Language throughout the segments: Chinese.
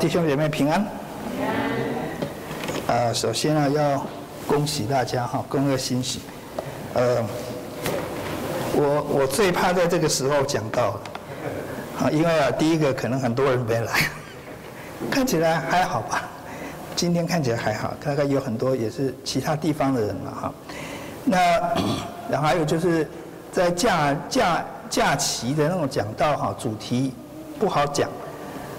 弟兄姐妹平安。呃，首先呢，要恭喜大家哈，恭贺新喜。呃，我我最怕在这个时候讲到，啊，因为啊，第一个可能很多人没来，看起来还好吧？今天看起来还好，大概有很多也是其他地方的人了哈。那 然后还有就是在假假假期的那种讲道哈，主题不好讲。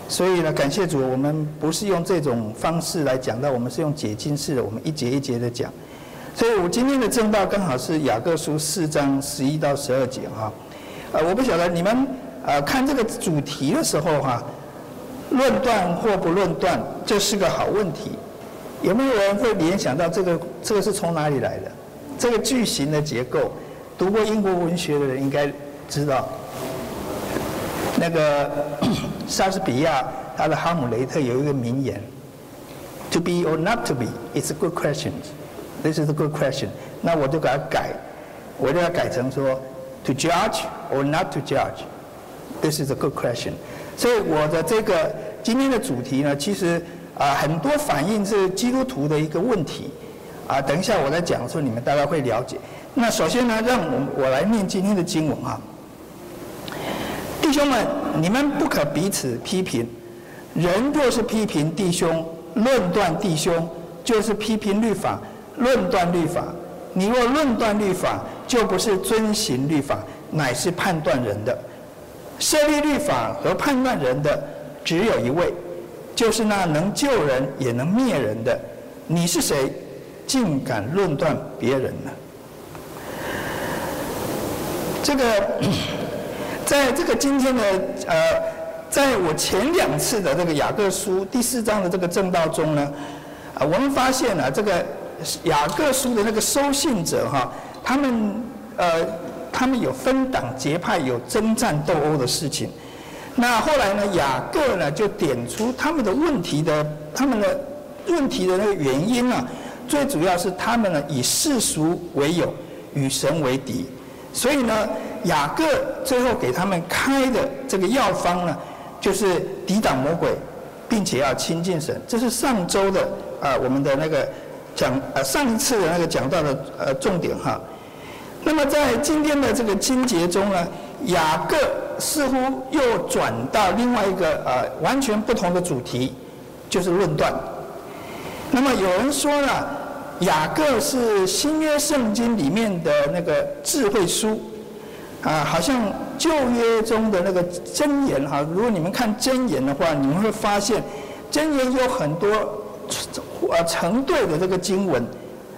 所以呢，感谢主，我们不是用这种方式来讲到，我们是用解经式的，我们一节一节的讲。所以我今天的正道刚好是雅各书四章十一到十二节哈。呃，我不晓得你们呃看这个主题的时候哈，论断或不论断，这是个好问题。有没有人会联想到这个这个是从哪里来的？这个句型的结构，读过英国文学的人应该知道。那个莎士比亚他的《哈姆雷特》有一个名言：“To be or not to be, it's a good question. This is a good question.” 那我就给他改，我就要改成说：“To judge or not to judge, this is a good question.” 所以我的这个今天的主题呢，其实啊很多反映是基督徒的一个问题啊。等一下我在讲的时候，你们大概会了解。那首先呢，让我我来念今天的经文啊。弟兄们，你们不可彼此批评。人若是批评弟兄、论断弟兄，就是批评律法、论断律法。你若论断律法，就不是遵行律法，乃是判断人的。设立律法和判断人的只有一位，就是那能救人也能灭人的。你是谁，竟敢论断别人呢？这个。在这个今天的呃，在我前两次的这个雅各书第四章的这个正道中呢，啊，我们发现啊，这个雅各书的那个收信者哈，他们呃，他们有分党结派，有征战斗殴的事情。那后来呢，雅各呢就点出他们的问题的，他们的问题的那个原因呢，最主要是他们呢以世俗为友，与神为敌。所以呢，雅各最后给他们开的这个药方呢，就是抵挡魔鬼，并且要亲近神。这是上周的啊，我们的那个讲呃上一次的那个讲到的呃重点哈。那么在今天的这个经节中呢，雅各似乎又转到另外一个呃完全不同的主题，就是论断。那么有人说呢，雅各是新约圣经里面的那个智慧书，啊，好像旧约中的那个箴言哈。如果你们看箴言的话，你们会发现箴言有很多呃成对的这个经文，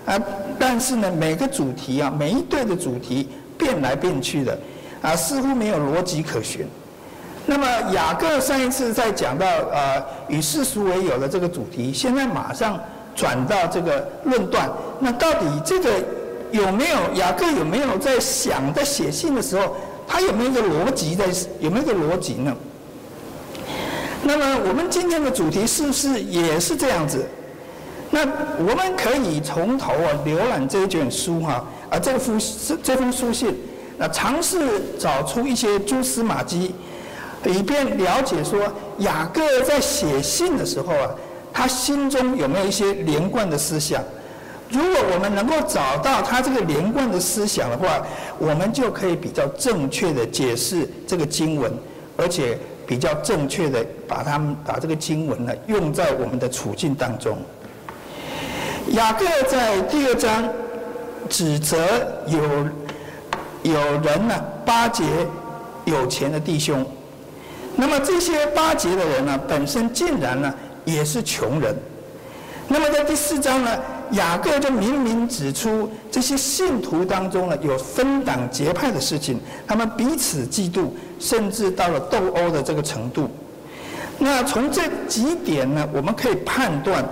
啊，但是呢，每个主题啊，每一对的主题变来变去的，啊，似乎没有逻辑可循。那么雅各上一次在讲到呃与世俗为友的这个主题，现在马上。转到这个论断，那到底这个有没有雅各有没有在想在写信的时候，他有没有一个逻辑在有没有一个逻辑呢？那么我们今天的主题是不是也是这样子？那我们可以从头啊浏览这一卷书哈啊这个封这封书信，那尝试找出一些蛛丝马迹，以便了解说雅各在写信的时候啊。他心中有没有一些连贯的思想？如果我们能够找到他这个连贯的思想的话，我们就可以比较正确的解释这个经文，而且比较正确的把他们把这个经文呢用在我们的处境当中。雅各在第二章指责有有人呢巴结有钱的弟兄，那么这些巴结的人呢本身竟然呢。也是穷人。那么在第四章呢，雅各就明明指出这些信徒当中呢有分党结派的事情，他们彼此嫉妒，甚至到了斗殴的这个程度。那从这几点呢，我们可以判断，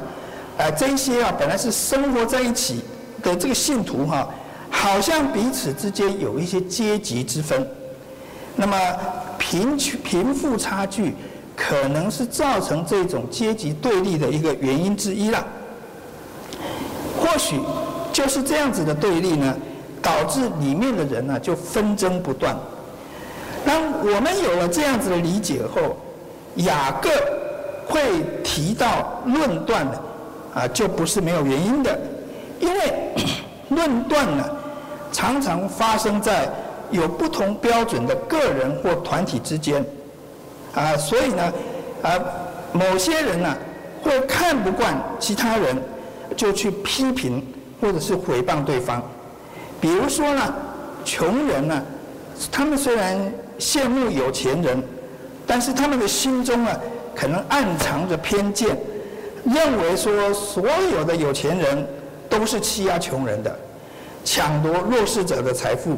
呃，这些啊本来是生活在一起的这个信徒哈，好像彼此之间有一些阶级之分。那么贫穷贫富差距。可能是造成这种阶级对立的一个原因之一了。或许就是这样子的对立呢，导致里面的人呢就纷争不断。当我们有了这样子的理解后，雅各会提到论断呢，啊，就不是没有原因的，因为 论断呢，常常发生在有不同标准的个人或团体之间，啊，所以呢，啊，某些人呢，会看不惯其他人，就去批评或者是诽谤对方，比如说呢，穷人呢，他们虽然羡慕有钱人，但是他们的心中呢，可能暗藏着偏见，认为说所有的有钱人都是欺压穷人的，抢夺弱势者的财富，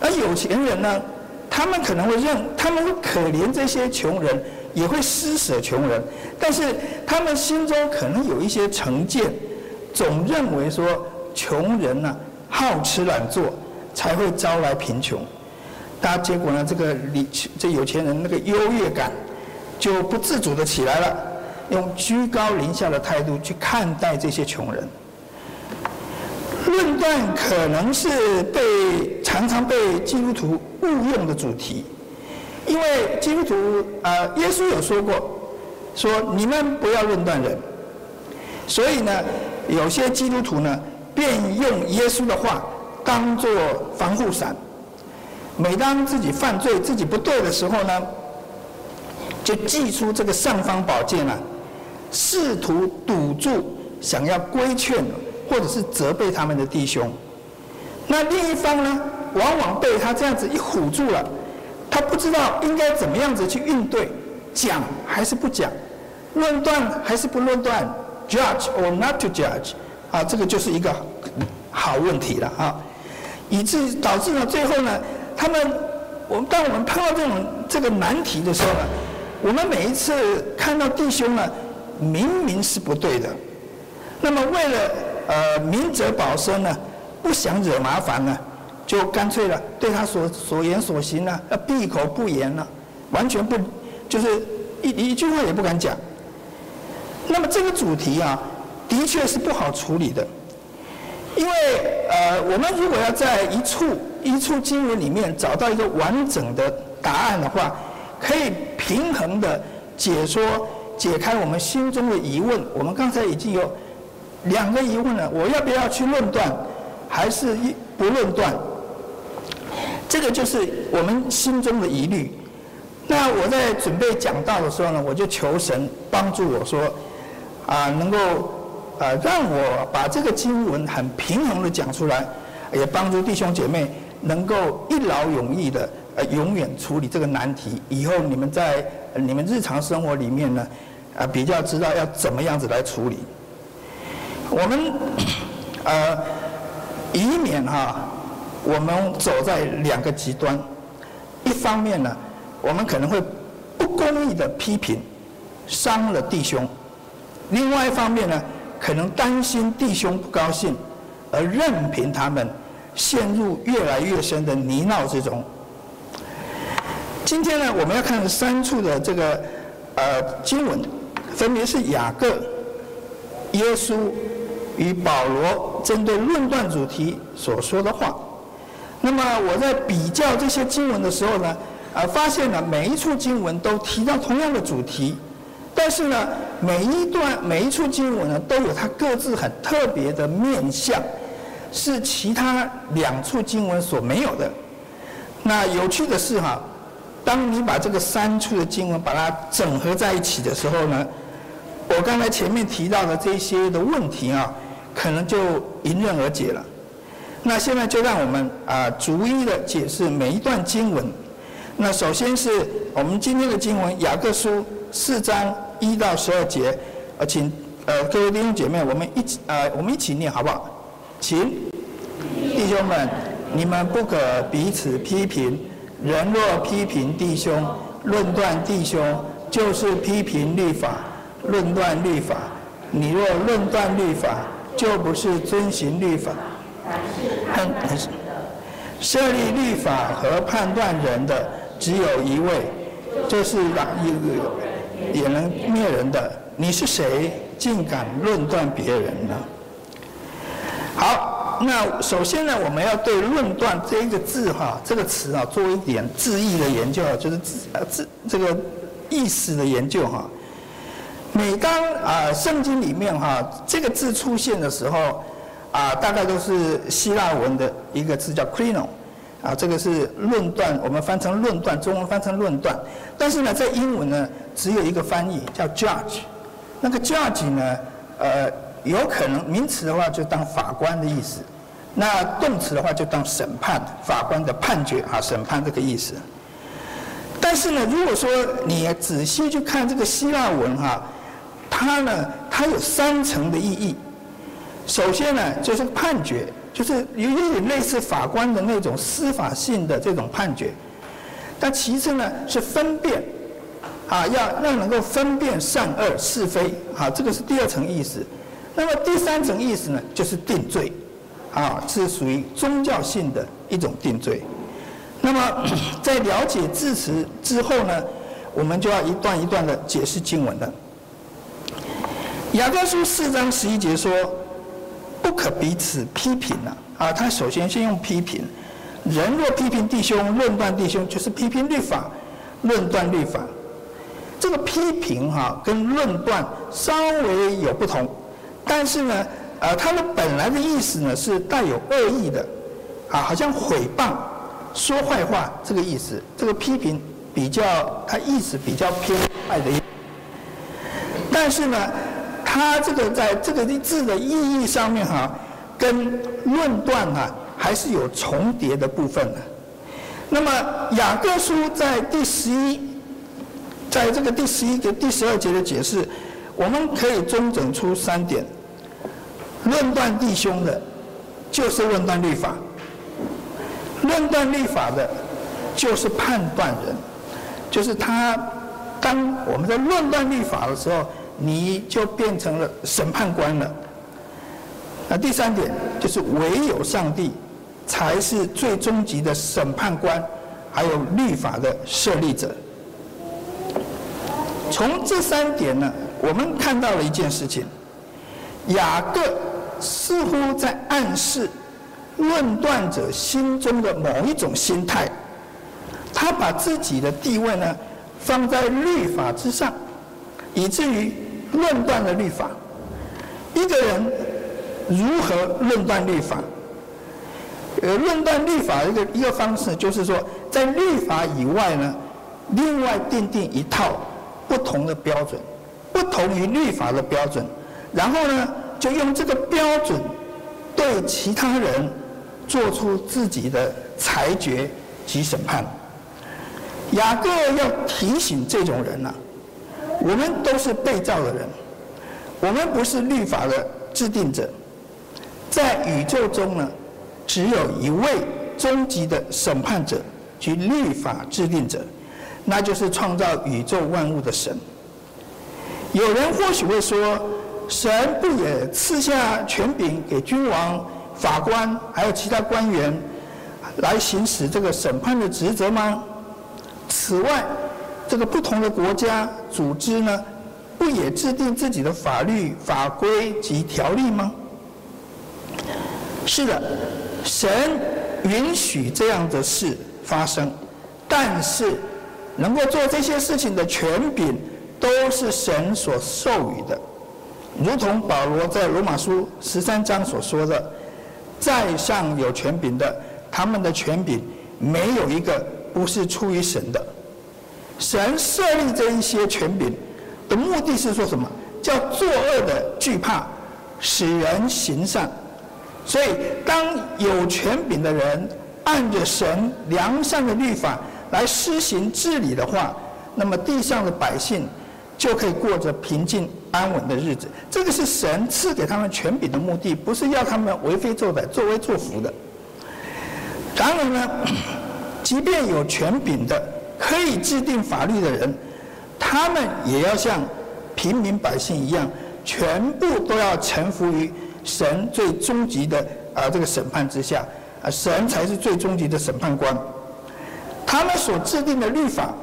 而有钱人呢，他们可能会认，他们会可怜这些穷人，也会施舍穷人，但是他们心中可能有一些成见，总认为说穷人呢，好吃懒做，才会招来贫穷。大家结果呢，这个李这有钱人那个优越感。就不自主的起来了，用居高临下的态度去看待这些穷人。论断可能是被常常被基督徒误用的主题，因为基督徒啊、呃，耶稣有说过，说你们不要论断人。所以呢，有些基督徒呢，便用耶稣的话当做防护伞，每当自己犯罪、自己不对的时候呢，就祭出这个尚方宝剑啊，试图堵住想要规劝或者是责备他们的弟兄。那另一方呢，往往被他这样子一唬住了，他不知道应该怎么样子去应对，讲还是不讲，论断还是不论断，judge or not to judge，啊，这个就是一个好问题了啊，以致导致呢最后呢，他们我们当我们碰到这种这个难题的时候呢。我们每一次看到弟兄呢，明明是不对的，那么为了呃明哲保身呢，不想惹麻烦呢，就干脆了对他所所言所行呢，要闭口不言了，完全不就是一一句话也不敢讲。那么这个主题啊，的确是不好处理的，因为呃我们如果要在一处一处经文里面找到一个完整的答案的话，可以平衡的解说、解开我们心中的疑问。我们刚才已经有两个疑问了：我要不要去论断，还是一不论断？这个就是我们心中的疑虑。那我在准备讲道的时候呢，我就求神帮助我说，啊，能够啊让我把这个经文很平衡的讲出来，也帮助弟兄姐妹能够一劳永逸的。呃，永远处理这个难题，以后你们在你们日常生活里面呢，啊，比较知道要怎么样子来处理。我们呃，以免哈，我们走在两个极端，一方面呢，我们可能会不公义的批评，伤了弟兄；另外一方面呢，可能担心弟兄不高兴，而任凭他们陷入越来越深的泥淖之中。今天呢，我们要看三处的这个呃经文，分别是雅各、耶稣与保罗针对论断主题所说的话。那么我在比较这些经文的时候呢，呃，发现了每一处经文都提到同样的主题，但是呢，每一段每一处经文呢，都有它各自很特别的面相，是其他两处经文所没有的。那有趣的是哈。当你把这个三处的经文把它整合在一起的时候呢，我刚才前面提到的这些的问题啊，可能就迎刃而解了。那现在就让我们啊逐一的解释每一段经文。那首先是我们今天的经文，雅各书四章一到十二节，呃，请呃各位弟兄姐妹，我们一起呃我们一起念好不好？请弟兄们，你们不可彼此批评。人若批评弟兄、论断弟兄，就是批评律法、论断律法。你若论断律法，就不是遵行律法。很设立律法和判断人的只有一位，就是让一个也能灭人的。你是谁，竟敢论断别人呢？好。那首先呢，我们要对“论断”这一个字哈，这个词啊，做一点字义的研究，就是字啊字这个意思的研究哈。每当啊圣经里面哈这个字出现的时候，啊大概都是希腊文的一个字叫 krino，啊这个是论断，我们翻成论断，中文翻成论断。但是呢，在英文呢只有一个翻译叫 judge，那个 judge 呢，呃有可能名词的话就当法官的意思，那动词的话就当审判，法官的判决啊审判这个意思。但是呢，如果说你仔细去看这个希腊文哈，它呢，它有三层的意义。首先呢，就是判决，就是有一点类似法官的那种司法性的这种判决。但其次呢，是分辨，啊，要要能够分辨善恶是非，啊，这个是第二层意思。那么第三层意思呢，就是定罪，啊，是属于宗教性的一种定罪。那么，在了解字词之后呢，我们就要一段一段的解释经文了。雅各书四章十一节说：“不可彼此批评了。”啊，他首先先用批评。人若批评弟兄、论断弟兄，就是批评律法、论断律法。这个批评哈、跟论断稍微有不同，但是呢，呃，他们本来的意思呢是带有恶意的，啊，好像诽谤。说坏话这个意思，这个批评比较，它意思比较偏爱的意思。但是呢，它这个在这个字的意义上面哈，跟论断哈还是有重叠的部分的。那么雅各书在第十一，在这个第十一节、第十二节的解释，我们可以中整出三点：论断弟兄的，就是论断律法。论断律法的，就是判断人，就是他。当我们在论断律法的时候，你就变成了审判官了。那第三点就是，唯有上帝才是最终极的审判官，还有律法的设立者。从这三点呢，我们看到了一件事情：雅各似乎在暗示。论断者心中的某一种心态，他把自己的地位呢放在律法之上，以至于论断了律法。一个人如何论断律法？呃，论断律法一个一个方式就是说，在律法以外呢，另外订定一套不同的标准，不同于律法的标准，然后呢，就用这个标准对其他人。做出自己的裁决及审判。雅各要提醒这种人呐、啊，我们都是被造的人，我们不是律法的制定者，在宇宙中呢，只有一位终极的审判者及律法制定者，那就是创造宇宙万物的神。有人或许会说，神不也赐下权柄给君王？法官还有其他官员来行使这个审判的职责吗？此外，这个不同的国家组织呢，不也制定自己的法律法规及条例吗？是的，神允许这样的事发生，但是能够做这些事情的权柄都是神所授予的，如同保罗在罗马书十三章所说的。在上有权柄的，他们的权柄没有一个不是出于神的。神设立这一些权柄的目的是说什么？叫作恶的惧怕，使人行善。所以，当有权柄的人按着神良善的律法来施行治理的话，那么地上的百姓就可以过着平静安稳的日子，这个是神赐给他们权柄的目的，不是要他们为非作歹、作威作福的。然而呢，即便有权柄的、可以制定法律的人，他们也要像平民百姓一样，全部都要臣服于神最终极的啊这个审判之下，啊神才是最终极的审判官。他们所制定的律法。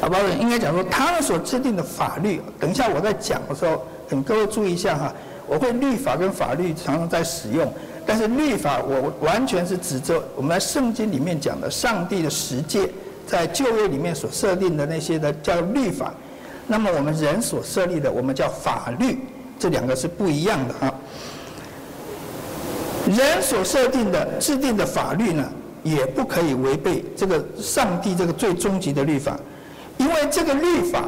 啊，不，应该讲说，他们所制定的法律，等一下我在讲的时候，请各位注意一下哈。我会律法跟法律常常在使用，但是律法我完全是指着我们在圣经里面讲的上帝的十诫，在旧约里面所设定的那些的叫律法。那么我们人所设立的，我们叫法律，这两个是不一样的啊。人所设定的、制定的法律呢，也不可以违背这个上帝这个最终极的律法，因为这个律法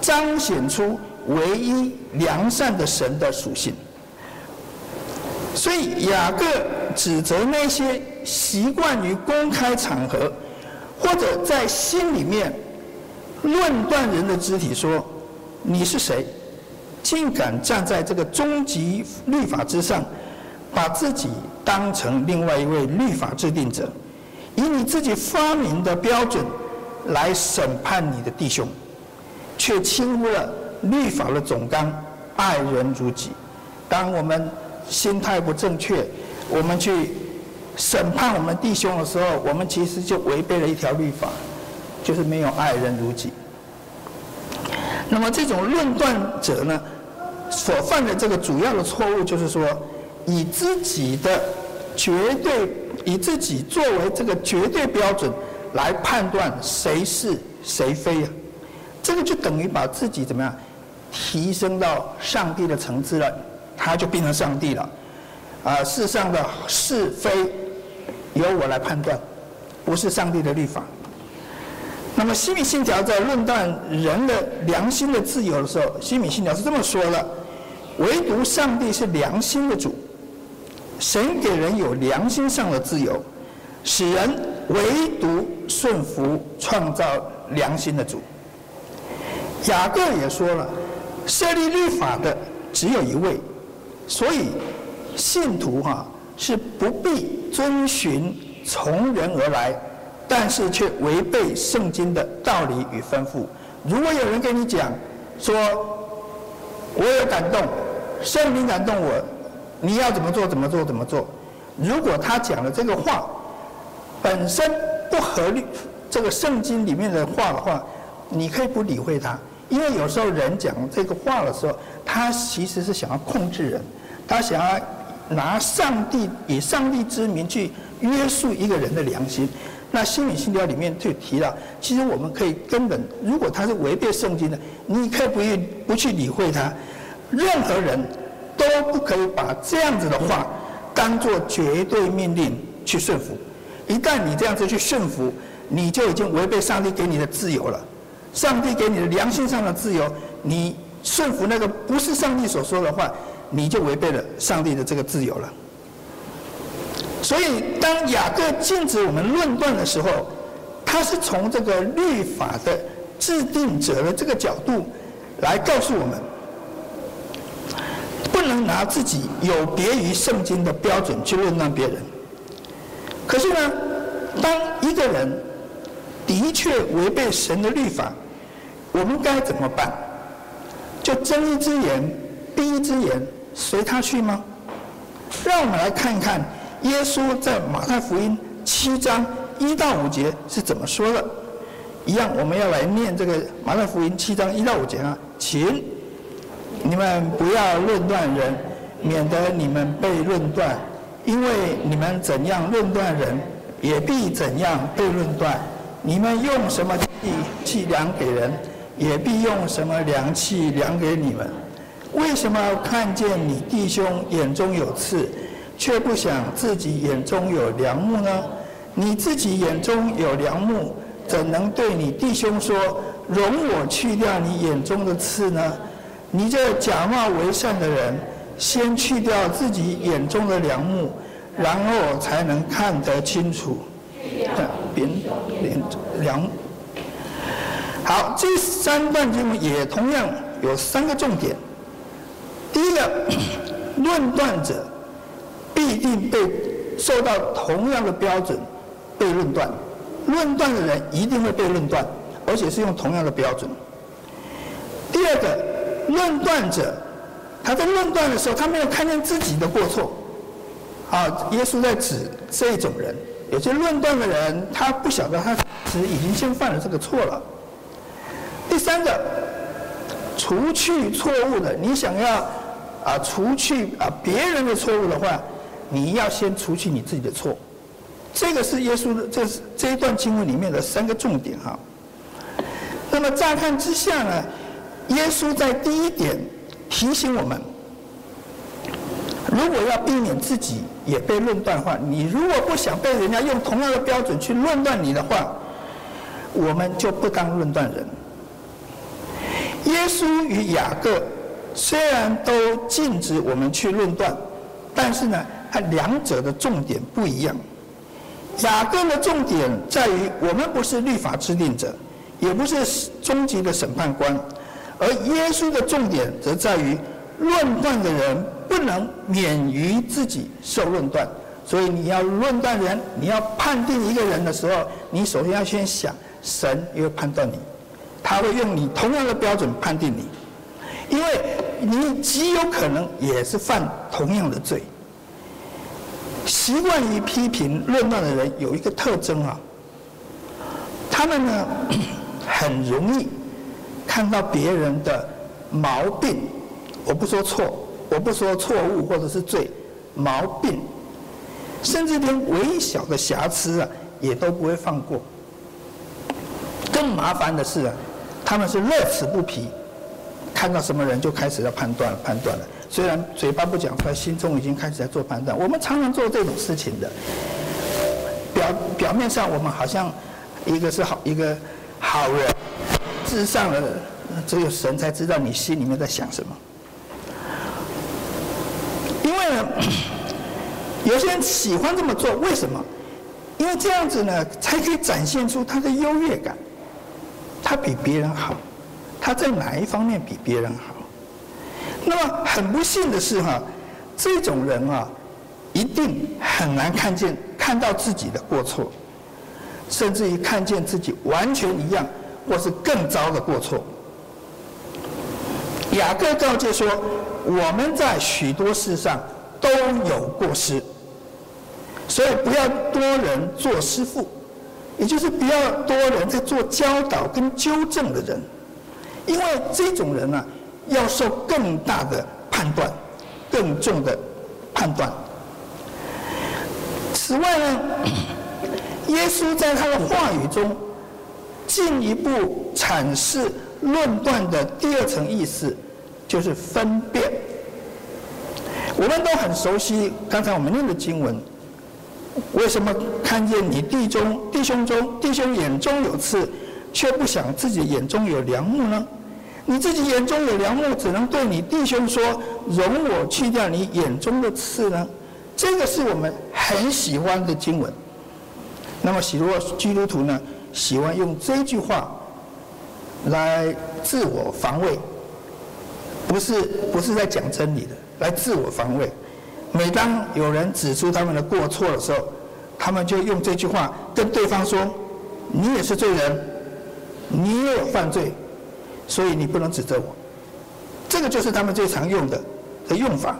彰显出唯一良善的神的属性。所以雅各指责那些习惯于公开场合，或者在心里面论断人的肢体说：“你是谁？竟敢站在这个终极律法之上，把自己当成另外一位律法制定者，以你自己发明的标准来审判你的弟兄，却轻忽了律法的总纲‘爱人如己’。当我们心态不正确，我们去审判我们弟兄的时候，我们其实就违背了一条律法，就是没有爱人如己。那么这种论断者呢，所犯的这个主要的错误就是说，以自己的绝对，以自己作为这个绝对标准来判断谁是谁非啊，这个就等于把自己怎么样提升到上帝的层次了。他就变成上帝了，啊，世上的是非由我来判断，不是上帝的律法。那么西米信条在论断人的良心的自由的时候，西米信条是这么说的：唯独上帝是良心的主，神给人有良心上的自由，使人唯独顺服创造良心的主。雅各也说了，设立律法的只有一位。所以，信徒哈是不必遵循从人而来，但是却违背圣经的道理与吩咐。如果有人跟你讲说，我有感动，圣灵感动我，你要怎么做怎么做怎么做。如果他讲的这个话本身不合理，这个圣经里面的话的话，你可以不理会他，因为有时候人讲这个话的时候，他其实是想要控制人。他想要拿上帝以上帝之名去约束一个人的良心，那西敏信条里面就提到，其实我们可以根本，如果他是违背圣经的，你可以不去不去理会他，任何人都不可以把这样子的话当做绝对命令去顺服。一旦你这样子去顺服，你就已经违背上帝给你的自由了。上帝给你的良心上的自由，你顺服那个不是上帝所说的话。你就违背了上帝的这个自由了。所以，当雅各禁止我们论断的时候，他是从这个律法的制定者的这个角度来告诉我们，不能拿自己有别于圣经的标准去论断别人。可是呢，当一个人的确违背神的律法，我们该怎么办？就睁一只眼闭一只眼。随他去吗？让我们来看看耶稣在马太福音七章一到五节是怎么说的。一样，我们要来念这个马太福音七章一到五节啊，请你们不要论断人，免得你们被论断。因为你们怎样论断人，也必怎样被论断。你们用什么器量给人，也必用什么量器量给你们。为什么看见你弟兄眼中有刺，却不想自己眼中有梁木呢？你自己眼中有梁木，怎能对你弟兄说：“容我去掉你眼中的刺呢？”你这假冒为善的人，先去掉自己眼中的梁木，然后才能看得清楚。边连梁。好，这三段经文也同样有三个重点。第一个，论断者必定被受到同样的标准被论断，论断的人一定会被论断，而且是用同样的标准。第二个，论断者他在论断的时候，他没有看见自己的过错。啊，耶稣在指这一种人，有些论断的人，他不晓得他其实已经先犯了这个错了。第三个，除去错误的，你想要。啊，除去啊别人的错误的话，你要先除去你自己的错。这个是耶稣的，这是这一段经文里面的三个重点哈。那么乍看之下呢，耶稣在第一点提醒我们：如果要避免自己也被论断的话，你如果不想被人家用同样的标准去论断你的话，我们就不当论断人。耶稣与雅各虽然都禁止我们去论断，但是呢，它两者的重点不一样。雅各的重点在于，我们不是律法制定者，也不是终极的审判官，而耶稣的重点则在于，论断的人不能免于自己受论断。所以你要论断人，你要判定一个人的时候，你首先要先想，神也会判断你，他会用你同样的标准判定你，因为你极有可能也是犯同样的罪。习惯于批评论断的人有一个特征啊，他们呢 很容易看到别人的毛病，我不说错，我不说错误或者是罪，毛病，甚至连微小的瑕疵啊也都不会放过。更麻烦的是啊，他们是乐此不疲，看到什么人就开始要判断了判断了。虽然嘴巴不讲出来，心中已经开始在做判断。我们常常做这种事情的，表表面上我们好像一个是好一个好人，事实上呢，只有神才知道你心里面在想什么。因为呢，有些人喜欢这么做，为什么？因为这样子呢，才可以展现出他的优越感，他比别人好，他在哪一方面比别人好？那么很不幸的是哈，这种人啊，一定很难看见看到自己的过错，甚至于看见自己完全一样或是更糟的过错。雅各告诫说，我们在许多事上都有过失，所以不要多人做师傅，也就是不要多人在做教导跟纠正的人，因为这种人啊。要受更大的判断，更重的判断。此外呢，耶稣在他的话语中进一步阐释论断的第二层意思，就是分辨。我们都很熟悉刚才我们念的经文，为什么看见你弟兄弟兄中弟兄眼中有刺，却不想自己眼中有梁木呢？你自己眼中有梁木，只能对你弟兄说：“容我去掉你眼中的刺呢？”这个是我们很喜欢的经文。那么许多基督徒呢，喜欢用这句话来自我防卫，不是不是在讲真理的，来自我防卫。每当有人指出他们的过错的时候，他们就用这句话跟对方说：“你也是罪人，你也有犯罪。”所以你不能指责我，这个就是他们最常用的的用法。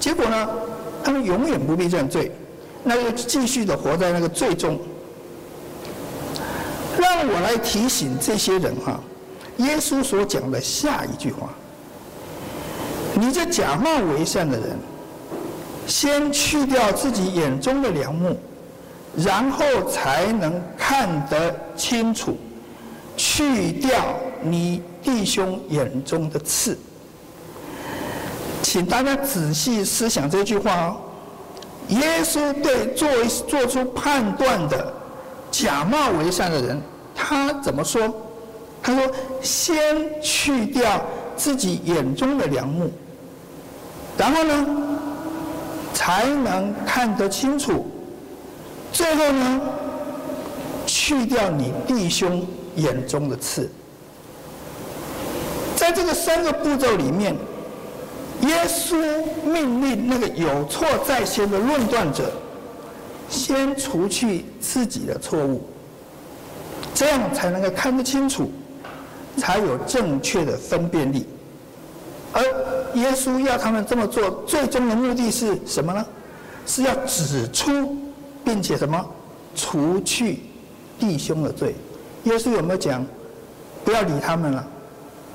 结果呢，他们永远不必认罪，那就继续的活在那个罪中。让我来提醒这些人哈，耶稣所讲的下一句话：你这假冒为善的人，先去掉自己眼中的梁木，然后才能看得清楚。去掉你弟兄眼中的刺，请大家仔细思想这句话哦。耶稣对做做出判断的假冒为善的人，他怎么说？他说：“先去掉自己眼中的梁木，然后呢，才能看得清楚。最后呢，去掉你弟兄。”眼中的刺，在这个三个步骤里面，耶稣命令那个有错在先的论断者，先除去自己的错误，这样才能够看得清楚，才有正确的分辨力。而耶稣要他们这么做，最终的目的是什么呢？是要指出，并且什么？除去弟兄的罪。耶稣有没有讲不要理他们了？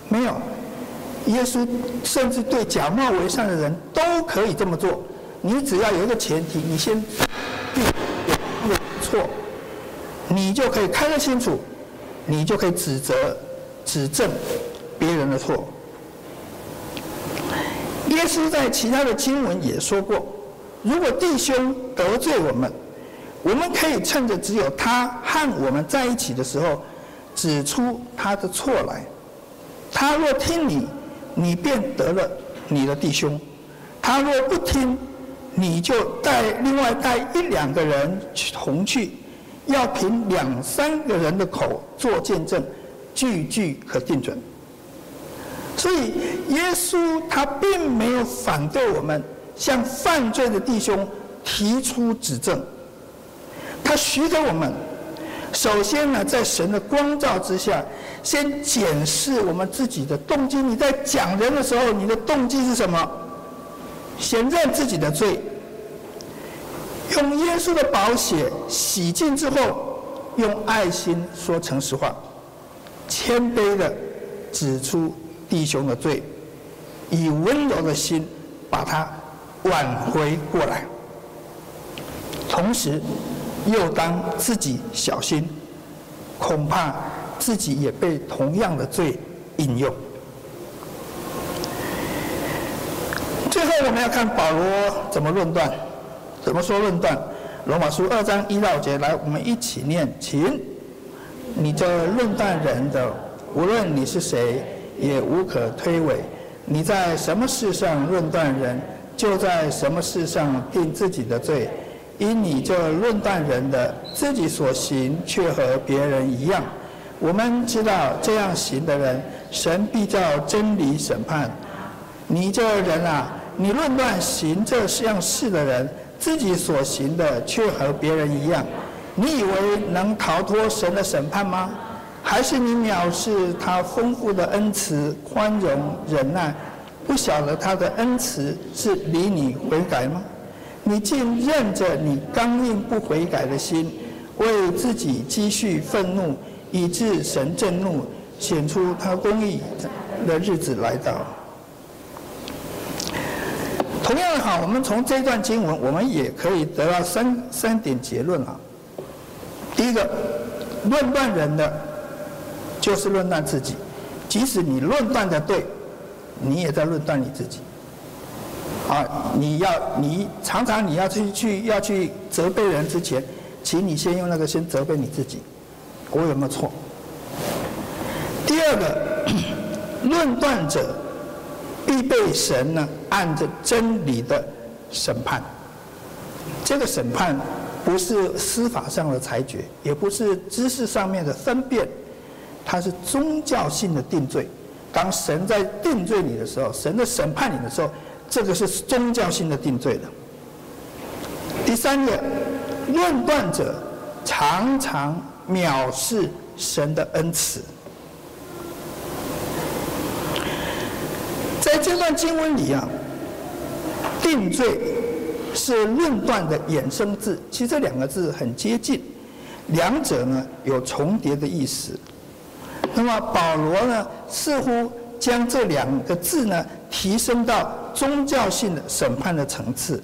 没有。耶稣甚至对假冒为善的人都可以这么做。你只要有一个前提，你先有错，你就可以看得清楚，你就可以指责指正别人的错。耶稣在其他的经文也说过，如果弟兄得罪我们，我们可以趁着只有他和我们在一起的时候，指出他的错来。他若听你，你便得了你的弟兄；他若不听，你就带另外带一两个人同去，要凭两三个人的口做见证，句句可定准。所以耶稣他并没有反对我们向犯罪的弟兄提出指证，他许可我们，首先呢，在神的光照之下，先检视我们自己的动机。你在讲人的时候，你的动机是什么？先认自己的罪，用耶稣的宝血洗净之后，用爱心说诚实话，谦卑的指出弟兄的罪，以温柔的心把他挽回过来，同时又当自己小心，恐怕自己也被同样的罪引诱。最后，我们要看保罗怎么论断，怎么说论断。罗马书二章一到节，来，我们一起念，请。你这论断人的，无论你是谁，也无可推诿。你在什么事上论断人，就在什么事上定自己的罪。因你这论断人的，自己所行却和别人一样。我们知道这样行的人，神必照真理审判。你这人啊！你论断行这样事的人，自己所行的却和别人一样，你以为能逃脱神的审判吗？还是你藐视他丰富的恩慈、宽容、忍耐，不晓得他的恩慈是领你悔改吗？你竟任着你刚硬不悔改的心，为自己积蓄愤怒，以致神震怒，显出他公义的日子来到。同样的哈，我们从这段经文，我们也可以得到三三点结论啊。第一个，论断人的，就是论断自己。即使你论断的对，你也在论断你自己。啊，你要你常常你要去去要去责备人之前，请你先用那个先责备你自己，我有没有错？第二个，论断者。必被神呢按着真理的审判。这个审判不是司法上的裁决，也不是知识上面的分辨，它是宗教性的定罪。当神在定罪你的时候，神在审判你的时候，这个是宗教性的定罪的。第三个，论断者常常藐视神的恩慈。在这段经文里啊，定罪是论断的衍生字，其实这两个字很接近，两者呢有重叠的意思。那么保罗呢似乎将这两个字呢提升到宗教性的审判的层次。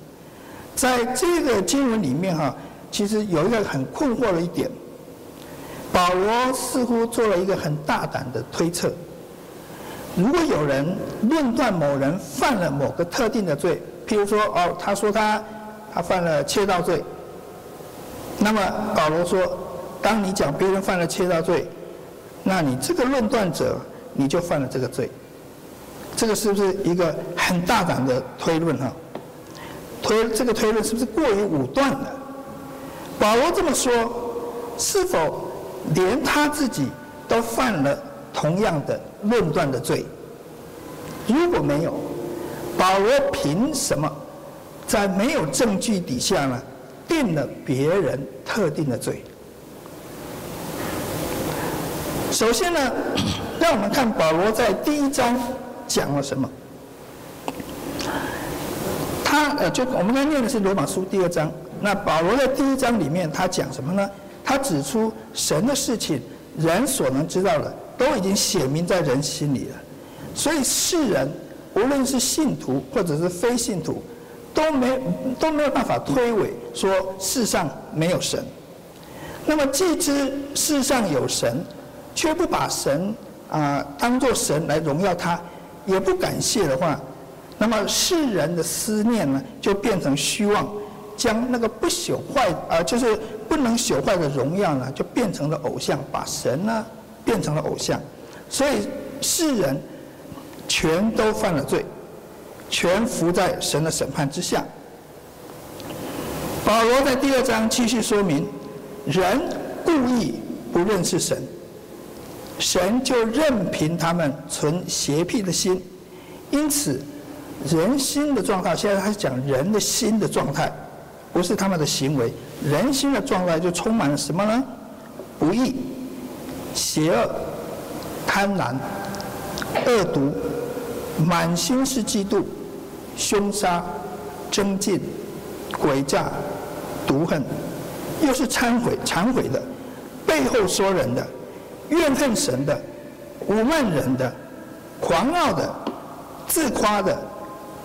在这个经文里面哈，其实有一个很困惑的一点，保罗似乎做了一个很大胆的推测。如果有人论断某人犯了某个特定的罪，譬如说，哦，他说他他犯了窃盗罪，那么保罗说，当你讲别人犯了窃盗罪，那你这个论断者你就犯了这个罪，这个是不是一个很大胆的推论哈？推这个推论是不是过于武断了？保罗这么说，是否连他自己都犯了？同样的论断的罪，如果没有，保罗凭什么在没有证据底下呢，定了别人特定的罪？首先呢，让我们看保罗在第一章讲了什么。他呃，就我们刚才念的是罗马书第二章，那保罗在第一章里面他讲什么呢？他指出神的事情，人所能知道的。都已经写明在人心里了，所以世人无论是信徒或者是非信徒，都没都没有办法推诿说世上没有神。那么既知世上有神，却不把神啊当做神来荣耀他，也不感谢的话，那么世人的思念呢，就变成虚妄，将那个不朽坏啊，就是不能朽坏的荣耀呢，就变成了偶像，把神呢变成了偶像，所以世人全都犯了罪，全服在神的审判之下。保罗在第二章继续说明，人故意不认识神，神就任凭他们存邪僻的心，因此。人心的状态，现在他是讲人的心的状态，不是他们的行为。人心的状态就充满了什么呢？不义、邪恶、贪婪、恶毒，满心是嫉妒、凶杀、争竞、诡诈、毒恨，又是忏悔、忏悔的，背后说人的，怨恨神的，侮慢人的，狂傲的，自夸的。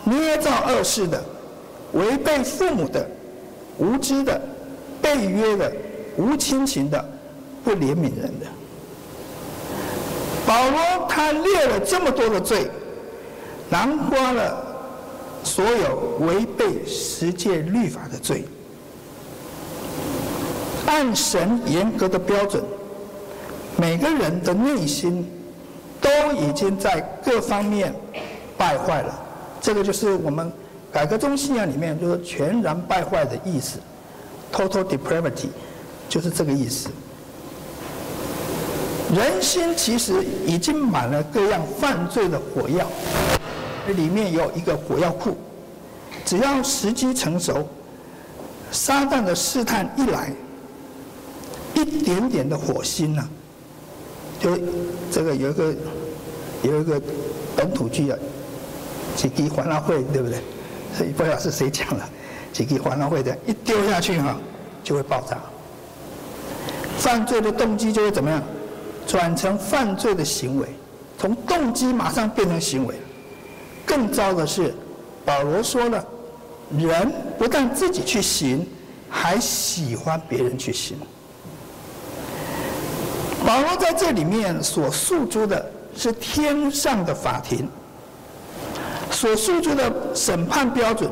捏造恶事的，违背父母的，无知的，背约的，无亲情的，不怜悯人的。保罗他列了这么多的罪，囊括了所有违背十诫律法的罪。按神严格的标准，每个人的内心都已经在各方面败坏了。这个就是我们改革宗信仰里面就是全然败坏的意思，total depravity，就是这个意思。人心其实已经满了各样犯罪的火药，里面有一个火药库，只要时机成熟，撒旦的试探一来，一点点的火星呢、啊，就这个有一个有一个本土剧啊。几滴环绕会对不对？所以不知道是谁讲了，几滴环绕会的，一丢下去哈，就会爆炸。犯罪的动机就会怎么样？转成犯罪的行为，从动机马上变成行为。更糟的是，保罗说了，人不但自己去行，还喜欢别人去行。保罗在这里面所诉诸的是天上的法庭。所诉诸的审判标准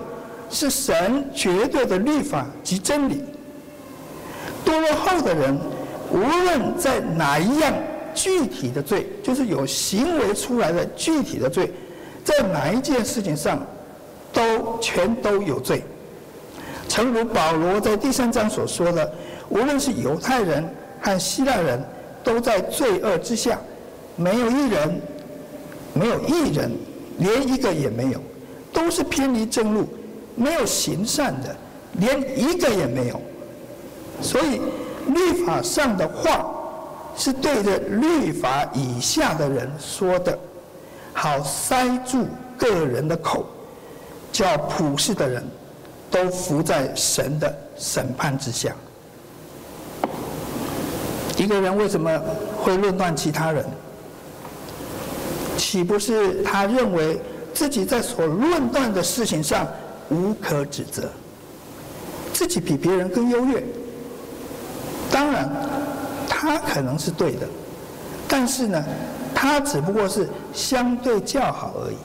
是神绝对的律法及真理。堕落后的人，无论在哪一样具体的罪，就是有行为出来的具体的罪，在哪一件事情上，都全都有罪。诚如保罗在第三章所说的，无论是犹太人和希腊人，都在罪恶之下，没有一人，没有一人。连一个也没有，都是偏离正路，没有行善的，连一个也没有。所以，律法上的话是对着律法以下的人说的，好塞住个人的口，叫普世的人都服在神的审判之下。一个人为什么会论断其他人？岂不是他认为自己在所论断的事情上无可指责，自己比别人更优越？当然，他可能是对的，但是呢，他只不过是相对较好而已，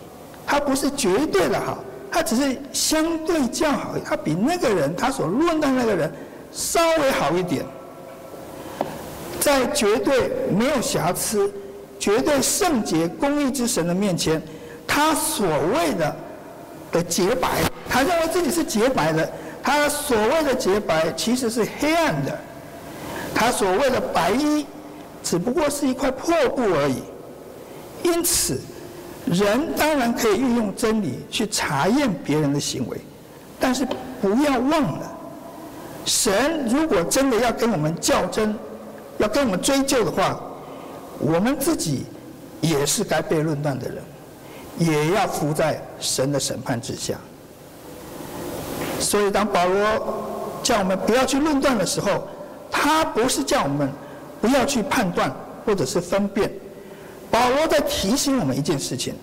他不是绝对的好，他只是相对较好，他比那个人他所论断那个人稍微好一点，在绝对没有瑕疵。绝对圣洁、公义之神的面前，他所谓的的洁白，他认为自己是洁白的。他所谓的洁白其实是黑暗的。他所谓的白衣，只不过是一块破布而已。因此，人当然可以运用真理去查验别人的行为，但是不要忘了，神如果真的要跟我们较真，要跟我们追究的话。我们自己也是该被论断的人，也要服在神的审判之下。所以，当保罗叫我们不要去论断的时候，他不是叫我们不要去判断或者是分辨。保罗在提醒我们一件事情：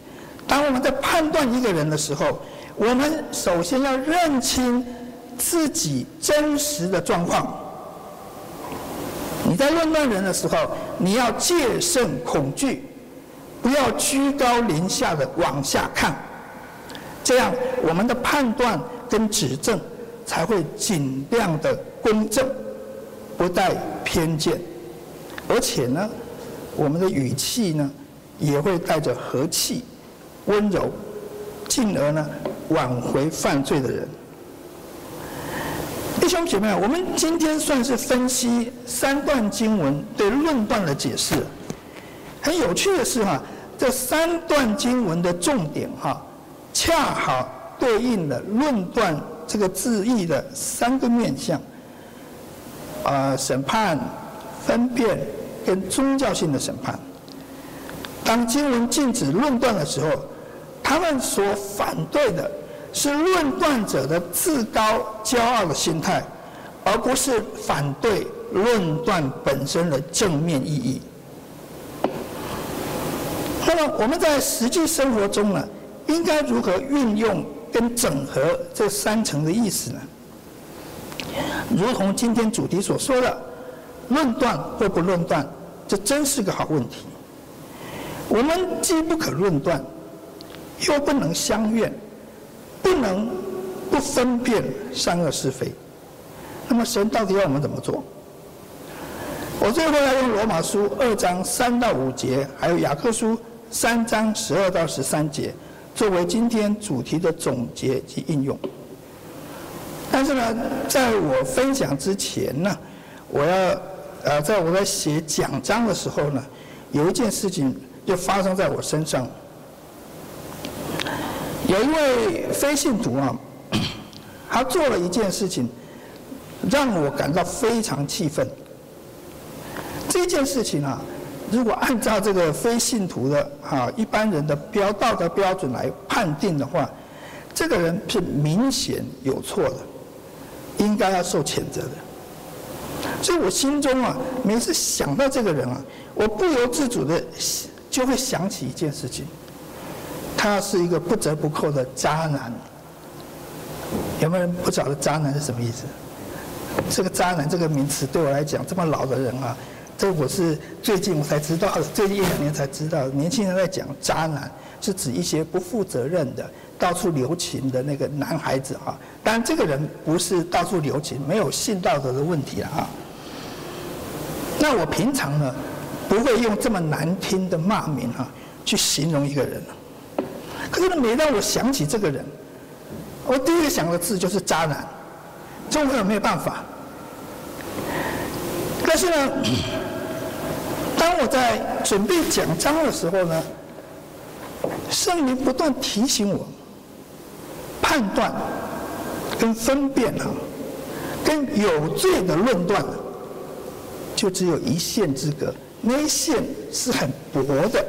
当我们在判断一个人的时候，我们首先要认清自己真实的状况。你在论断人的时候，你要戒慎恐惧，不要居高临下的往下看，这样我们的判断跟指正才会尽量的公正，不带偏见，而且呢，我们的语气呢也会带着和气、温柔，进而呢挽回犯罪的人。弟兄姐妹，我们今天算是分析三段经文对论断的解释。很有趣的是哈，这三段经文的重点哈，恰好对应了论断这个字义的三个面向。啊，审判、分辨跟宗教性的审判。当经文禁止论断的时候，他们所反对的。是论断者的自高骄傲的心态，而不是反对论断本身的正面意义。那么我们在实际生活中呢，应该如何运用跟整合这三层的意思呢？如同今天主题所说的，论断或不论断，这真是个好问题。我们既不可论断，又不能相怨。不能不分辨善恶是非，那么神到底要我们怎么做？我最后要用罗马书二章三到五节，还有雅各书三章十二到十三节，作为今天主题的总结及应用。但是呢，在我分享之前呢，我要呃，在我在写讲章的时候呢，有一件事情就发生在我身上。有一位非信徒啊，他做了一件事情，让我感到非常气愤。这件事情啊，如果按照这个非信徒的啊一般人的标道德标准来判定的话，这个人是明显有错的，应该要受谴责的。所以我心中啊，每次想到这个人啊，我不由自主的就会想起一件事情。他是一个不折不扣的渣男。有没有人不晓得渣男是什么意思？这个渣男这个名词对我来讲，这么老的人啊，这我是最近我才知道，最近一两年才知道，年轻人在讲渣男是指一些不负责任的、到处留情的那个男孩子啊。当然，这个人不是到处留情，没有性道德的问题了啊。那我平常呢，不会用这么难听的骂名啊，去形容一个人。可是呢，每当我想起这个人，我第一个想的字就是渣男，这我也没有办法。但是呢，当我在准备讲章的时候呢，圣灵不断提醒我，判断跟分辨啊，跟有罪的论断，就只有一线之隔，那一线是很薄的、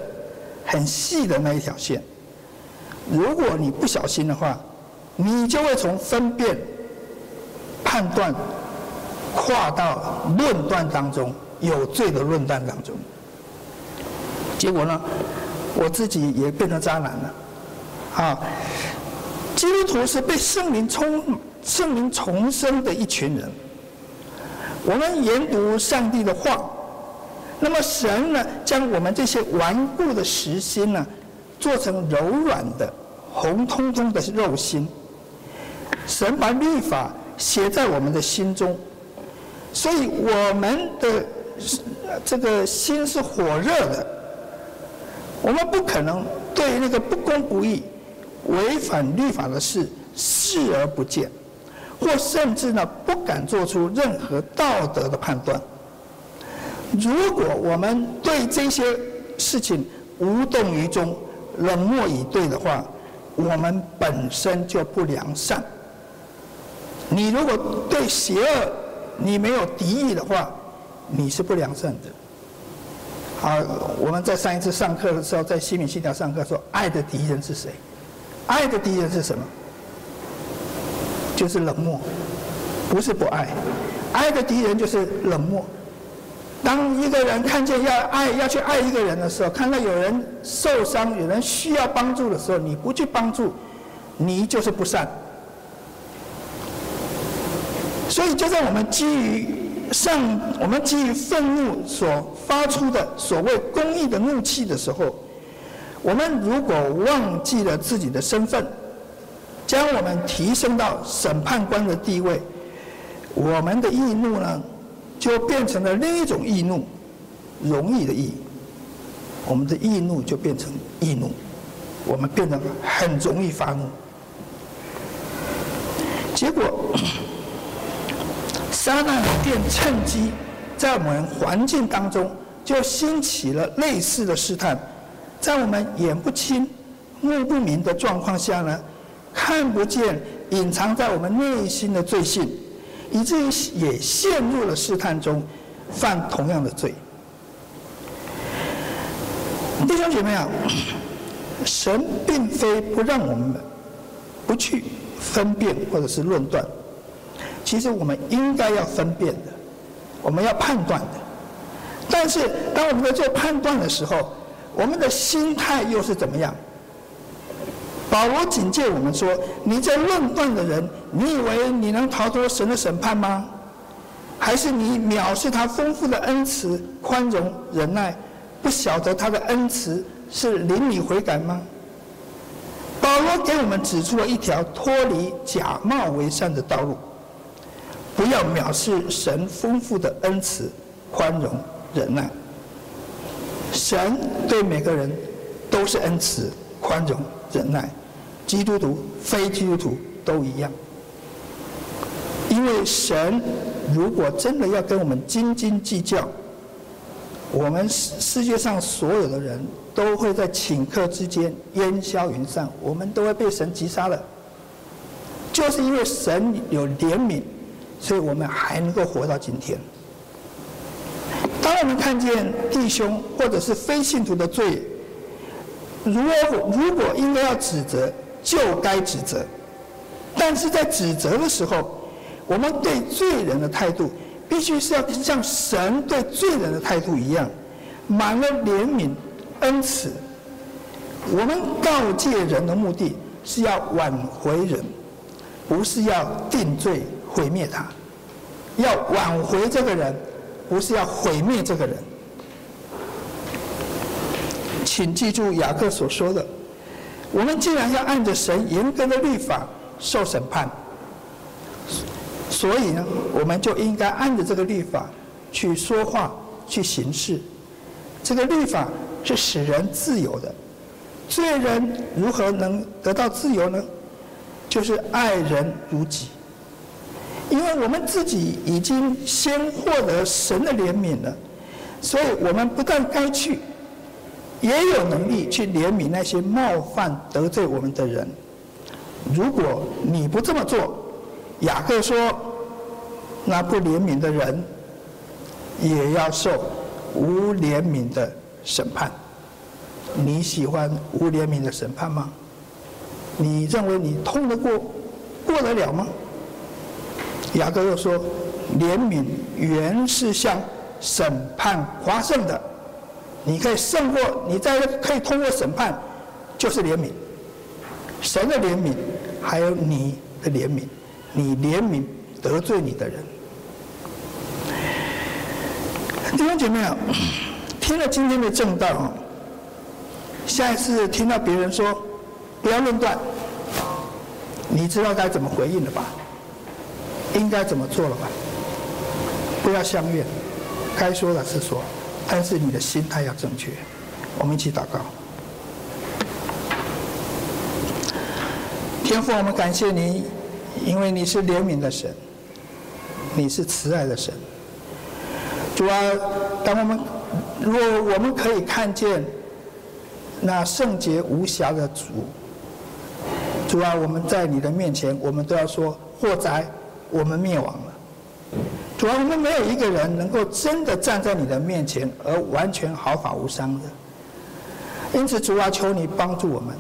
很细的那一条线。如果你不小心的话，你就会从分辨、判断跨到论断当中，有罪的论断当中。结果呢，我自己也变成渣男了。啊，基督徒是被圣灵充、圣灵重生的一群人。我们研读上帝的话，那么神呢，将我们这些顽固的实心呢，做成柔软的、红彤彤的肉心，神把律法写在我们的心中，所以我们的这个心是火热的。我们不可能对那个不公不义、违反律法的事视而不见，或甚至呢不敢做出任何道德的判断。如果我们对这些事情无动于衷，冷漠以对的话，我们本身就不良善。你如果对邪恶你没有敌意的话，你是不良善的。好，我们在上一次上课的时候，在西敏信条上课说，爱的敌人是谁？爱的敌人是什么？就是冷漠，不是不爱。爱的敌人就是冷漠。当一个人看见要爱要去爱一个人的时候，看到有人受伤、有人需要帮助的时候，你不去帮助，你就是不善。所以，就在我们基于上，我们基于愤怒所发出的所谓公义的怒气的时候，我们如果忘记了自己的身份，将我们提升到审判官的地位，我们的义怒呢，就变成了另一种易怒，容易的易。我们的易怒就变成易怒，我们变得很容易发怒。结果，撒旦便趁机在我们环境当中就兴起了类似的试探，在我们眼不清、目不明的状况下呢，看不见隐藏在我们内心的罪性，以至于也陷入了试探中，犯同样的罪。弟兄姐妹啊，神并非不让我们不去分辨或者是论断，其实我们应该要分辨的，我们要判断的。但是当我们在做判断的时候，我们的心态又是怎么样？保罗警戒我们说：你在论断的人，你以为你能逃脱神的审判吗？还是你藐视他丰富的恩慈、宽容、忍耐？不晓得他的恩慈是领你悔改吗？保罗给我们指出了一条脱离假冒为善的道路，不要藐视神丰富的恩慈、宽容、忍耐。神对每个人都是恩慈、宽容、忍耐，基督徒、非基督徒都一样。因为神如果真的要跟我们斤斤计较，我们世世界上所有的人都会在顷刻之间烟消云散，我们都会被神击杀了。就是因为神有怜悯，所以我们还能够活到今天。当我们看见弟兄或者是非信徒的罪，如果如果应该要指责，就该指责。但是在指责的时候，我们对罪人的态度。必须是要像神对罪人的态度一样，满了怜悯、恩慈。我们告诫人的目的是要挽回人，不是要定罪毁灭他。要挽回这个人，不是要毁灭这个人。请记住雅各所说的：我们既然要按着神严格的律法受审判。所以呢，我们就应该按着这个律法去说话、去行事。这个律法是使人自由的。罪人如何能得到自由呢？就是爱人如己。因为我们自己已经先获得神的怜悯了，所以我们不但该去，也有能力去怜悯那些冒犯得罪我们的人。如果你不这么做，雅各说：“那不怜悯的人，也要受无怜悯的审判。你喜欢无怜悯的审判吗？你认为你通得过、过得了吗？”雅各又说：“怜悯原是向审判夸胜的，你可以胜过，你在可以通过审判，就是怜悯。神的怜悯，还有你的怜悯。”你怜悯得罪你的人，弟兄姐妹啊，听了今天的正道啊，下一次听到别人说不要论断，你知道该怎么回应了吧？应该怎么做了吧？不要相怨，该说的是说，但是你的心态要正确。我们一起祷告，天父，我们感谢你。因为你是怜悯的神，你是慈爱的神。主啊，当我们如果我们可以看见那圣洁无瑕的主，主啊，我们在你的面前，我们都要说：祸哉，我们灭亡了。主啊，我们没有一个人能够真的站在你的面前而完全毫发无伤的。因此，主啊，求你帮助我们，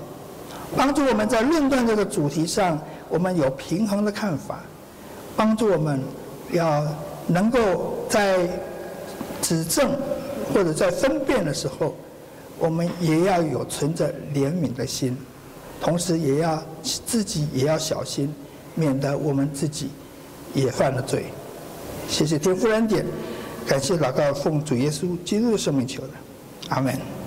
帮助我们在论断这个主题上。我们有平衡的看法，帮助我们要能够在指正或者在分辨的时候，我们也要有存着怜悯的心，同时也要自己也要小心，免得我们自己也犯了罪。谢谢天父恩典，感谢祷告奉主耶稣基督的圣名求的，阿门。